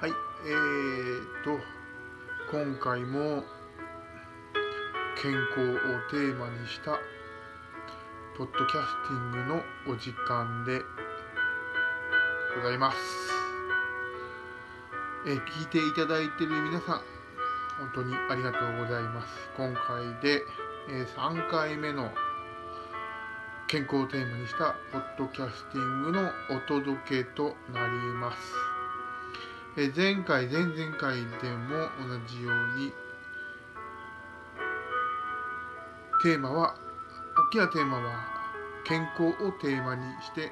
はい、えーと、今回も健康をテーマにしたポッドキャスティングのお時間でございます。え聞いていただいている皆さん、本当にありがとうございます。今回で、えー3回目の健康をテーマにしたポッドキャスティングのお届けとなります。え前回、前々回でも同じようにテーマは大きなテーマは健康をテーマにして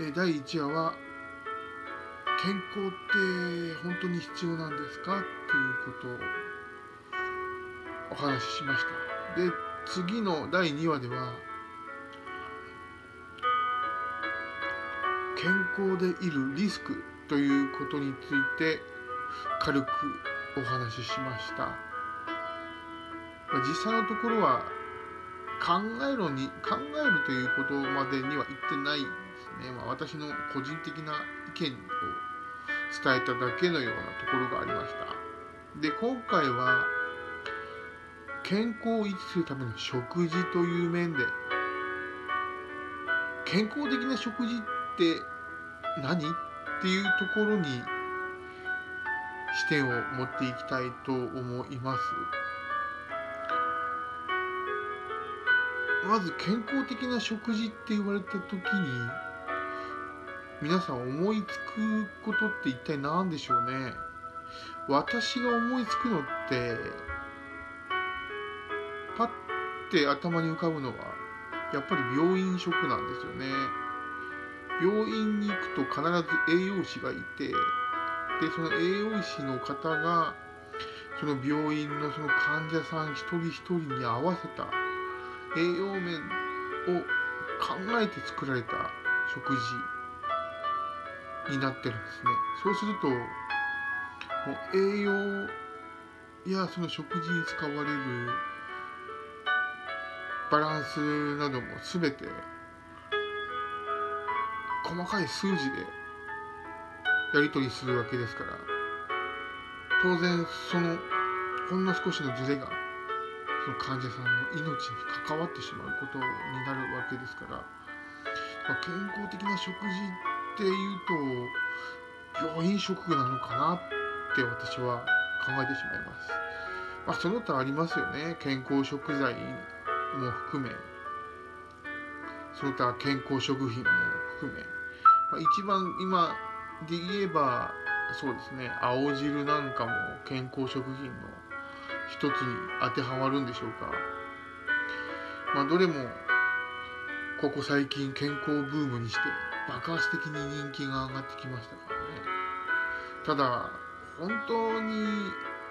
え第1話は健康って本当に必要なんですか？っていうことをお話ししました。で次の第2話では健康でいるリスクということについて軽くお話ししました。実際のところは考えろに考えるということまでには言ってないですね、まあ、私の個人的な意見を伝えただけのようなところがありました。で今回は健康を維持するための食事という面で健康的な食事って何？っていうところに視点を持っていきたいと思います。まず健康的な食事って言われた時に皆さん思いつくことって一体何でしょうね？私が思いつくのってパッて頭に浮かぶのはやっぱり病院食なんですよね。病院に行くと必ず栄養士がいてでその栄養士の方がその病院のその患者さん一人一人に合わせた栄養面を考えて作られた食事になってるんですね。そうするともう栄養やその食事に使われるバランスなども全て細かい数字でやり取りするわけですから当然そのほんの少しのズレがその患者さんの命に関わってしまうことになるわけですから、ま健康的な食事っていうと病院食なのかなって私は考えてしまいます。まあ、その他ありますよね。健康食材も含め。その他健康食品も含め、まあ、一番今で言えばそうですね青汁なんかも健康食品の一つに当てはまるんでしょうか。まあどれもここ最近健康ブームにして爆発的に人気が上がってきましたからね。ただ本当に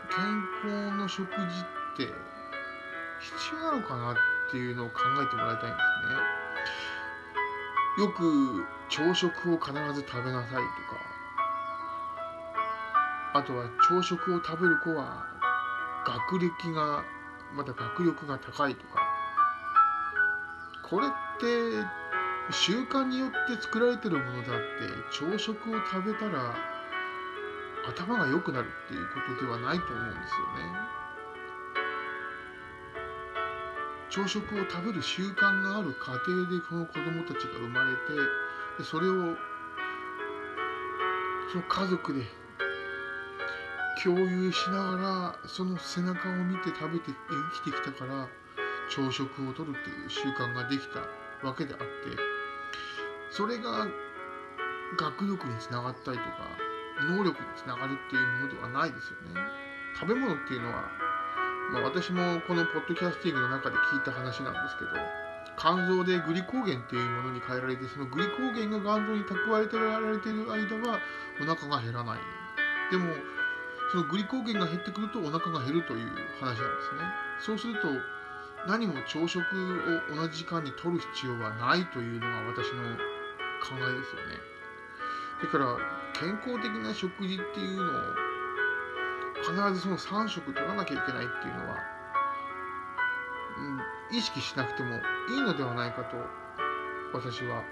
健康の食事って必要なのかなっていうのを考えてもらいたいんですね。よく朝食を必ず食べなさいとか。あとは朝食を食べる子は学歴がまた学力が高いとか。これって習慣によって作られてるものであって朝食を食べたら頭が良くなるっていうことではないと思うんですよね。朝食を食べる習慣がある家庭でこの子供たちが生まれてでそれをその家族で共有しながらその背中を見て食べて生きてきたから朝食をとるっていう習慣ができたわけであってそれが学力につながったりとか能力につながるっていうものではないですよね。食べ物っていうのは、まあ、私もこのポッドキャスティングの中で聞いた話なんですけど肝臓でグリコーゲンっていうものに変えられてそのグリコーゲンが肝臓に蓄えてられてる間はお腹が減らない。でもそのグリコーゲンが減ってくるとお腹が減るという話なんですね。そうすると何も朝食を同じ時間に取る必要はないというのが私の考えですよね。だから健康的な食事っていうのを必ずその3食取らなきゃいけないっていうのは、意識しなくてもいいのではないかと私は